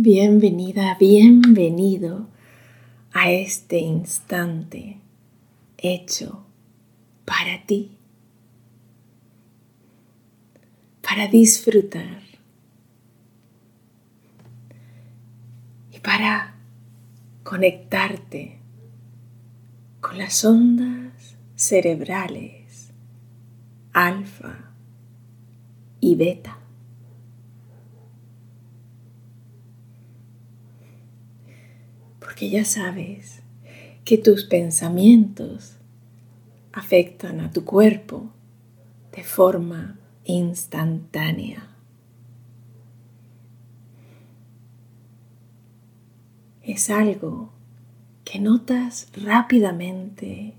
Bienvenida, bienvenido a este instante hecho para ti, para disfrutar y para conectarte con las ondas cerebrales alfa y beta. Porque ya sabes que tus pensamientos afectan a tu cuerpo de forma instantánea. Es algo que notas rápidamente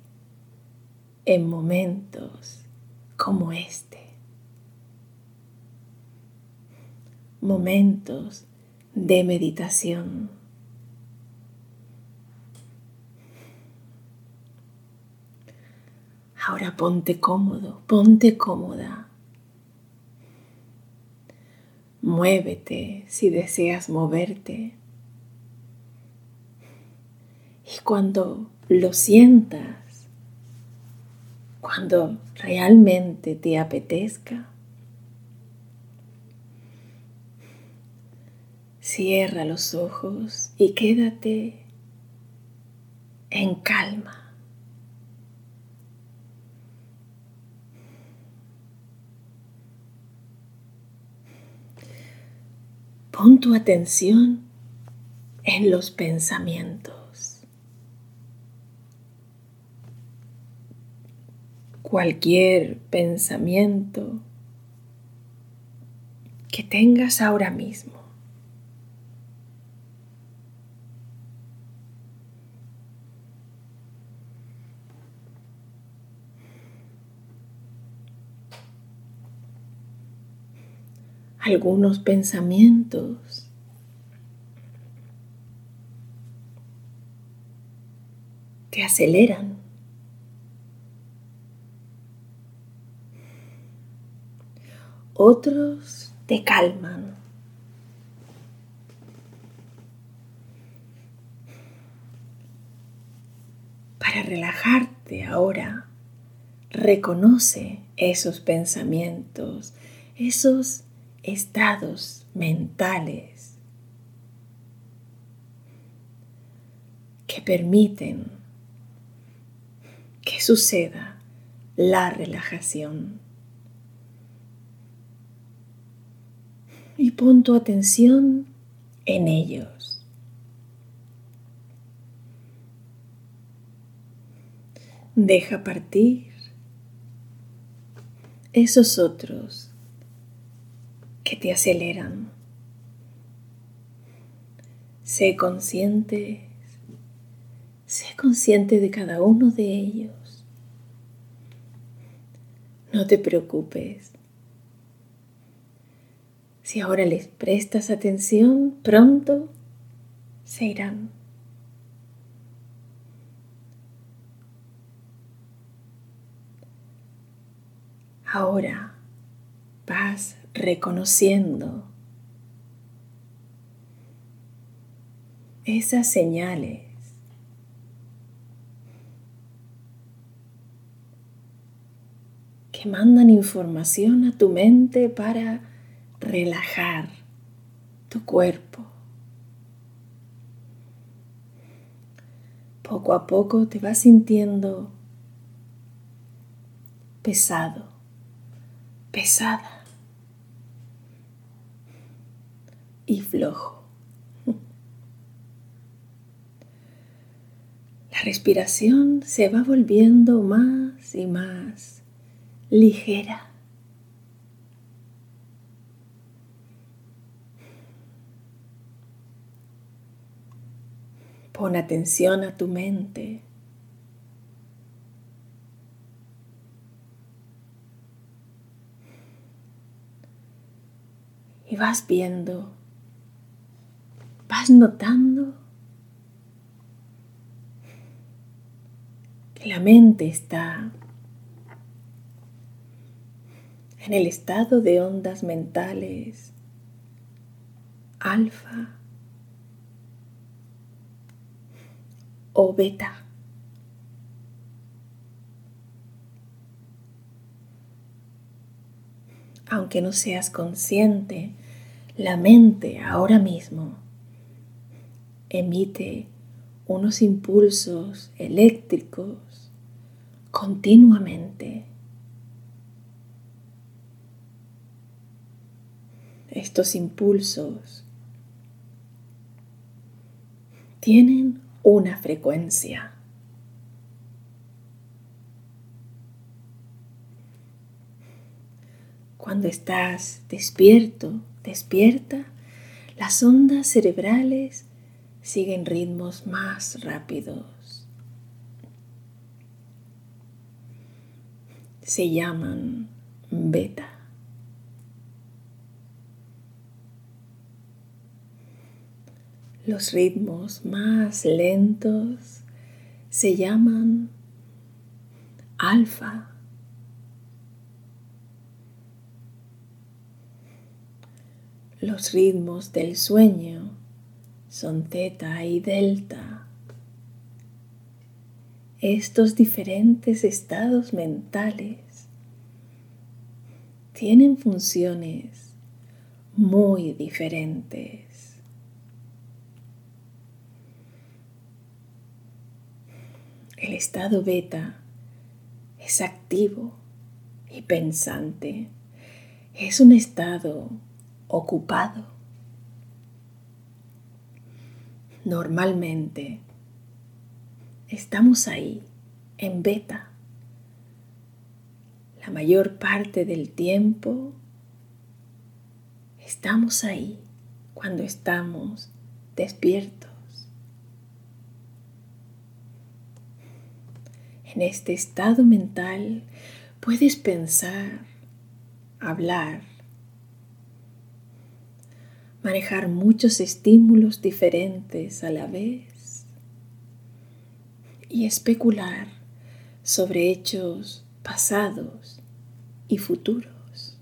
en momentos como este. Momentos de meditación. Ahora ponte cómodo, ponte cómoda. Muévete si deseas moverte. Y cuando lo sientas, cuando realmente te apetezca, cierra los ojos y quédate en calma. Pon tu atención en los pensamientos. Cualquier pensamiento que tengas ahora mismo. Algunos pensamientos. Te aceleran. Otros te calman. Para relajarte ahora, reconoce esos pensamientos, esos estados mentales que permiten que suceda la relajación. Y pon tu atención en ellos. Deja partir esos otros que te aceleran. Sé consciente, sé consciente de cada uno de ellos. No te preocupes. Si ahora les prestas atención, pronto se irán. Ahora vas reconociendo esas señales que mandan información a tu mente para relajar tu cuerpo. Poco a poco te vas sintiendo pesado, pesada. Y flojo. La respiración se va volviendo más y más ligera. Pon atención a tu mente. Y vas viendo vas notando que la mente está en el estado de ondas mentales alfa o beta. Aunque no seas consciente, la mente ahora mismo emite unos impulsos eléctricos continuamente. Estos impulsos tienen una frecuencia. Cuando estás despierto, despierta, las ondas cerebrales siguen ritmos más rápidos. Se llaman beta. Los ritmos más lentos se llaman alfa. Los ritmos del sueño son teta y delta. Estos diferentes estados mentales tienen funciones muy diferentes. El estado beta es activo y pensante. Es un estado ocupado. Normalmente estamos ahí, en beta. La mayor parte del tiempo estamos ahí cuando estamos despiertos. En este estado mental puedes pensar, hablar, manejar muchos estímulos diferentes a la vez y especular sobre hechos pasados y futuros.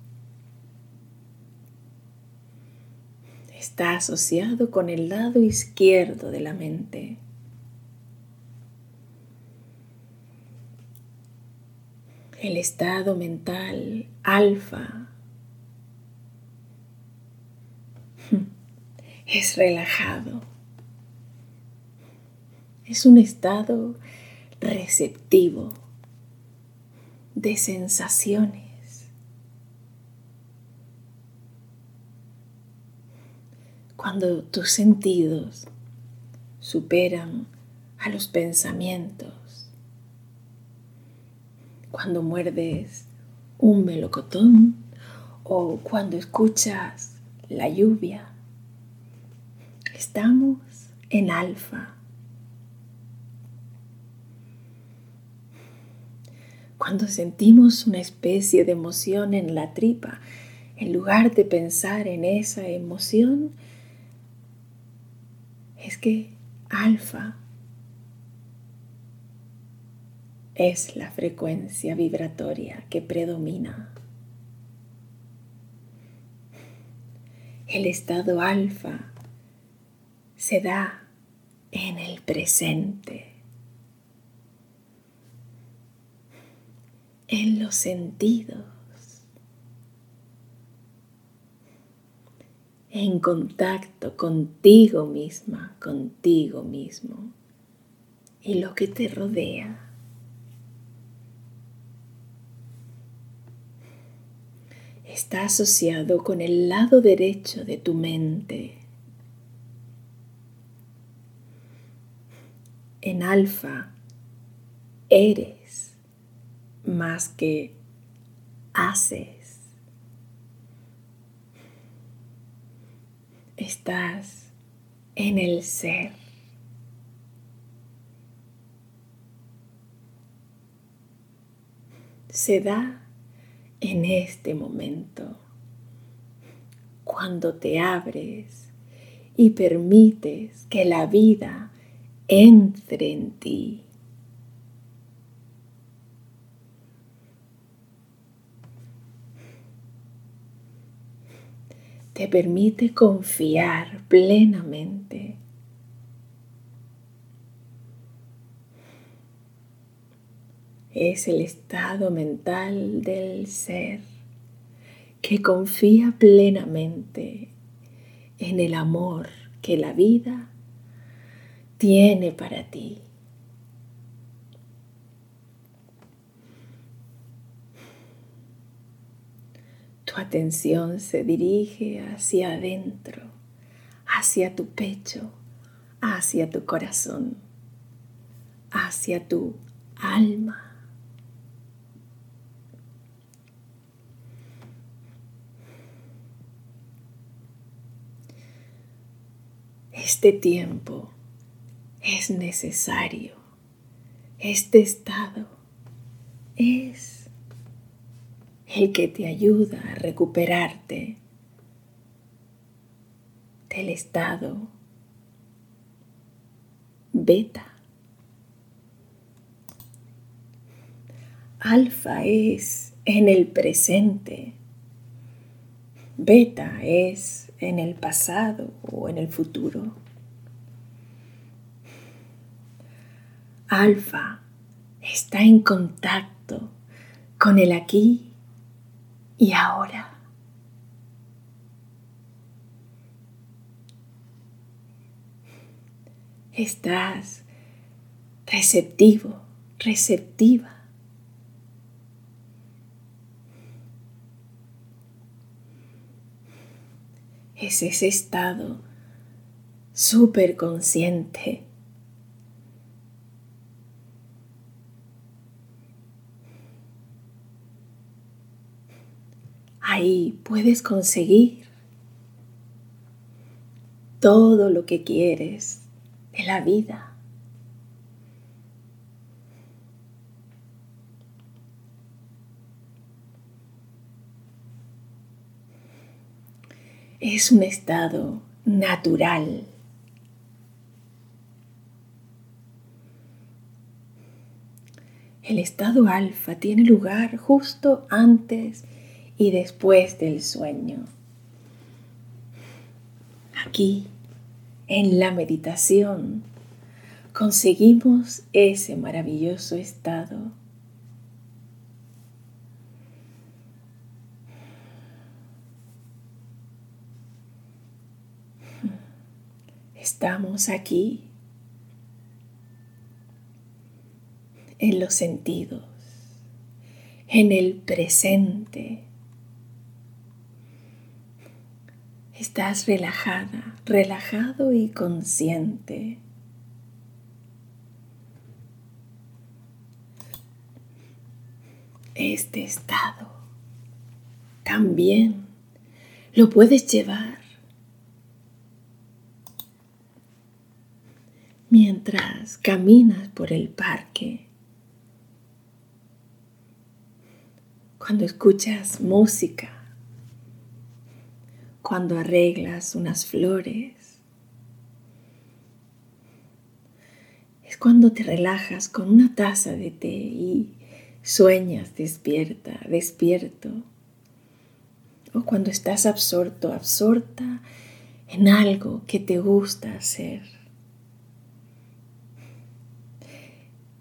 Está asociado con el lado izquierdo de la mente el estado mental alfa es relajado. Es un estado receptivo de sensaciones. Cuando tus sentidos superan a los pensamientos, cuando muerdes un melocotón o cuando escuchas la lluvia. Estamos en alfa. Cuando sentimos una especie de emoción en la tripa, en lugar de pensar en esa emoción, es que alfa es la frecuencia vibratoria que predomina. El estado alfa se da en el presente, en los sentidos, en contacto contigo misma, contigo mismo y lo que te rodea. está asociado con el lado derecho de tu mente. En alfa eres más que haces. Estás en el ser. Se da en este momento, cuando te abres y permites que la vida entre en ti. Te permite confiar plenamente es el estado mental del ser que confía plenamente en el amor que la vida tiene para ti. Tu atención se dirige hacia adentro, hacia tu pecho, hacia tu corazón, hacia tu alma. Este tiempo es necesario. Este estado es el que te ayuda a recuperarte del estado beta. Alfa es en el presente. Beta es en el pasado o en el futuro. Alfa está en contacto con el aquí y ahora. Estás receptivo, receptiva. Es ese estado súper consciente Ahí puedes conseguir todo lo que quieres de la vida. Es un estado natural. El estado alfa tiene lugar justo antes y después del sueño. Aquí, en la meditación, conseguimos ese maravilloso estado. Estamos aquí en los sentidos, en el presente Estás relajada, relajado y consciente. Este estado también lo puedes llevar mientras caminas por el parque. Cuando escuchas música cuando arreglas unas flores. Es cuando te relajas con una taza de té y sueñas despierta, despierto. O cuando estás absorto, absorta en algo que te gusta hacer.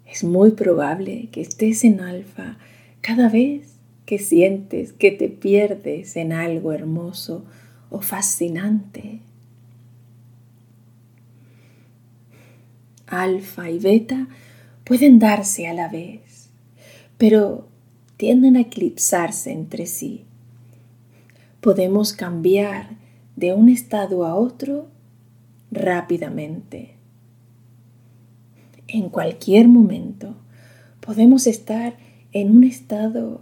Es muy probable que estés en alfa cada vez que sientes que te pierdes en algo hermoso o fascinante. Alfa y beta pueden darse a la vez, pero tienden a eclipsarse entre sí. Podemos cambiar de un estado a otro rápidamente. En cualquier momento podemos estar en un estado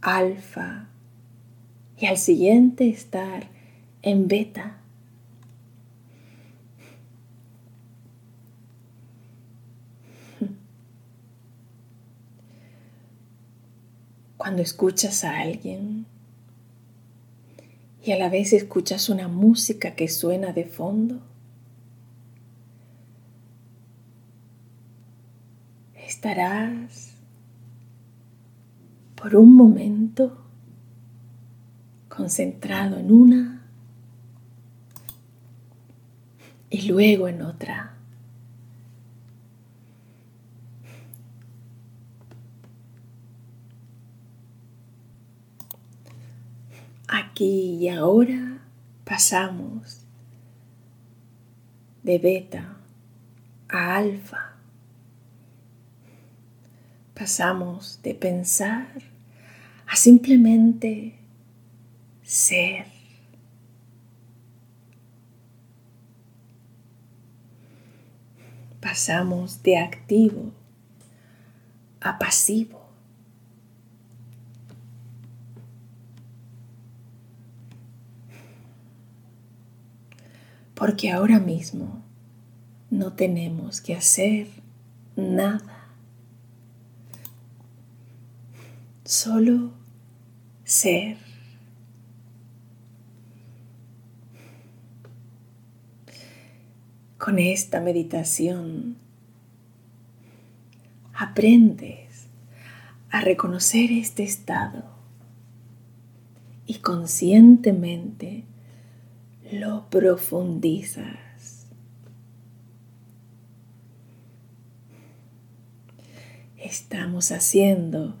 alfa y al siguiente estar en beta. Cuando escuchas a alguien y a la vez escuchas una música que suena de fondo, estarás por un momento concentrado en una y luego en otra. Aquí y ahora pasamos de beta a alfa. Pasamos de pensar a simplemente ser. Pasamos de activo a pasivo. Porque ahora mismo no tenemos que hacer nada. Solo ser. Con esta meditación aprendes a reconocer este estado y conscientemente lo profundizas. Estamos haciendo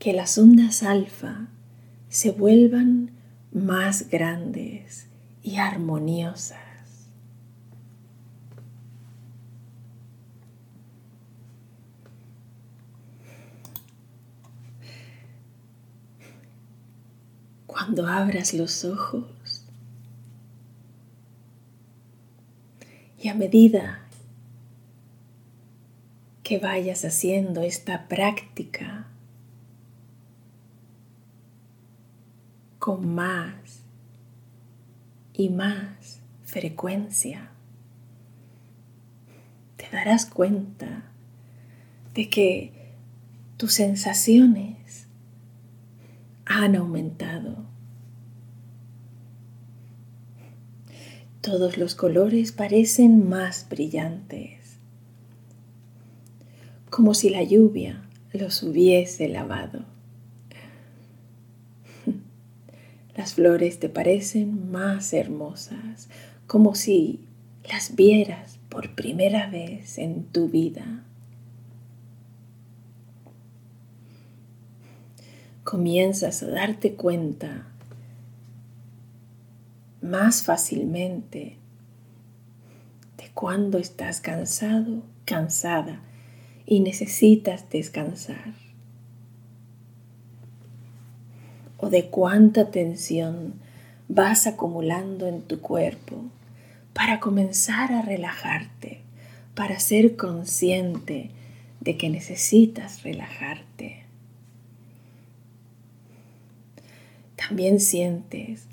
que las ondas alfa se vuelvan más grandes y armoniosas. Cuando abras los ojos y a medida que vayas haciendo esta práctica con más y más frecuencia, te darás cuenta de que tus sensaciones han aumentado. Todos los colores parecen más brillantes, como si la lluvia los hubiese lavado. Las flores te parecen más hermosas, como si las vieras por primera vez en tu vida. comienzas a darte cuenta más fácilmente de cuando estás cansado, cansada y necesitas descansar. O de cuánta tensión vas acumulando en tu cuerpo para comenzar a relajarte, para ser consciente de que necesitas relajarte. También sientes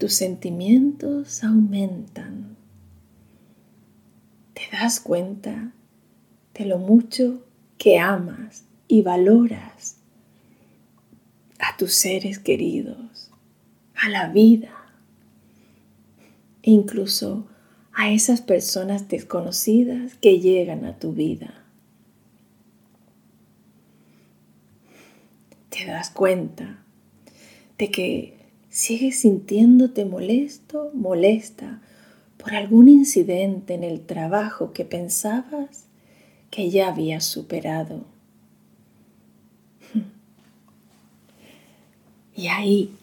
tus sentimientos aumentan. Te das cuenta de lo mucho que amas y valoras a tus seres queridos, a la vida e incluso a esas personas desconocidas que llegan a tu vida. Te das cuenta de que sigues sintiéndote molesto, molesta por algún incidente en el trabajo que pensabas que ya habías superado. Y ahí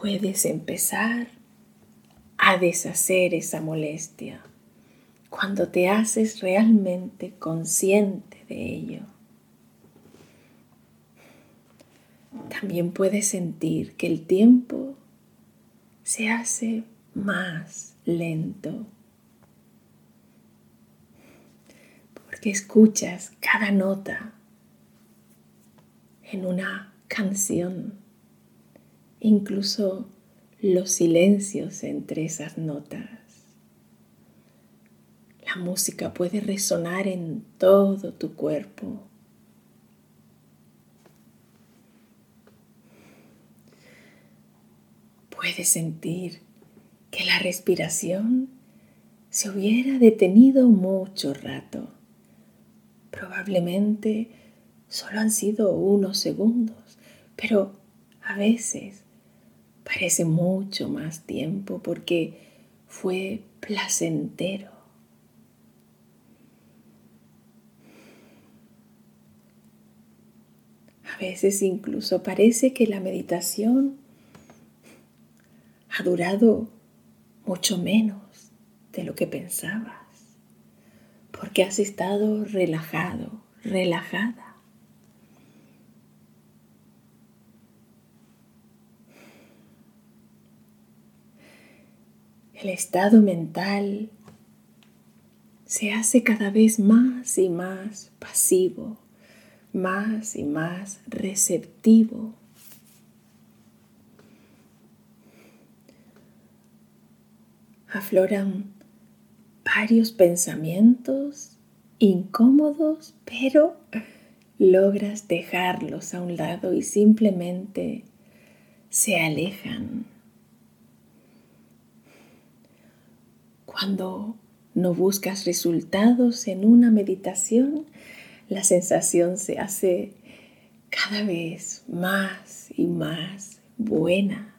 puedes empezar a deshacer esa molestia cuando te haces realmente consciente de ello. también puedes sentir que el tiempo se hace más lento. Porque escuchas cada nota en una canción, incluso los silencios entre esas notas. La música puede resonar en todo tu cuerpo Puedes sentir que la respiración se hubiera detenido mucho rato. Probablemente solo han sido unos segundos, pero a veces parece mucho más tiempo porque fue placentero. A veces incluso parece que la meditación ha durado mucho menos de lo que pensabas, porque has estado relajado, relajada. El estado mental se hace cada vez más y más pasivo, más y más receptivo. Afloran varios pensamientos incómodos, pero logras dejarlos a un lado y simplemente se alejan. Cuando no buscas resultados en una meditación, la sensación se hace cada vez más y más buena.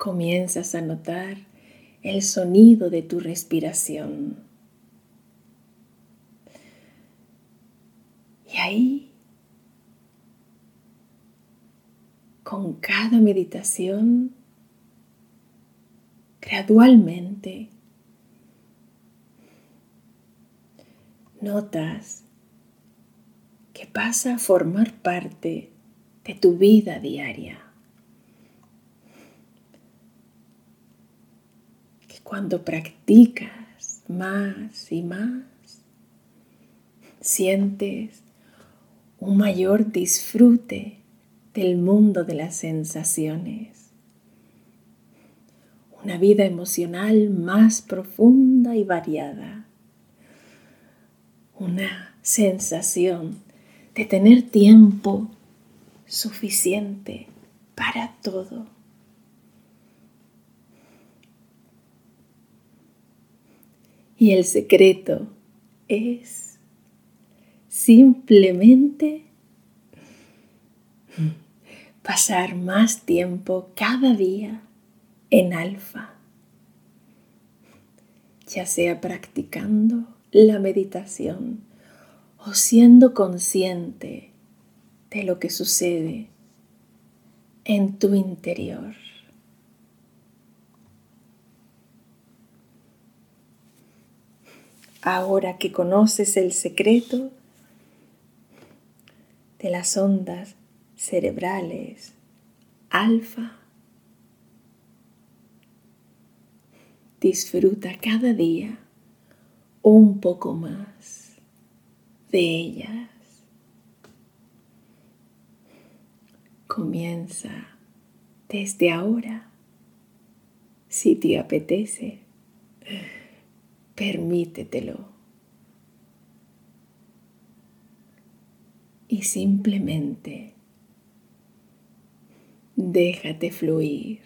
Comienzas a notar el sonido de tu respiración. Y ahí con cada meditación, gradualmente, notas que pasa a formar parte de tu vida diaria. Que cuando practicas más y más, sientes un mayor disfrute del mundo de las sensaciones. Una vida emocional más profunda y variada. Una sensación de tener tiempo suficiente para todo. Y el secreto es simplemente pasar más tiempo cada día en alfa, ya sea practicando la meditación o siendo consciente de lo que sucede en tu interior. Ahora que conoces el secreto de las ondas cerebrales alfa. Disfruta cada día un poco más de ellas. Comienza desde ahora, si te apetece, permítetelo. Y simplemente Déjate fluir,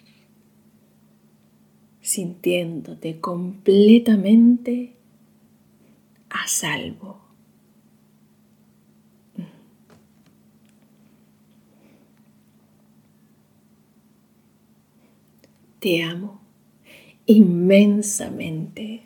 sintiéndote completamente a salvo. Te amo inmensamente.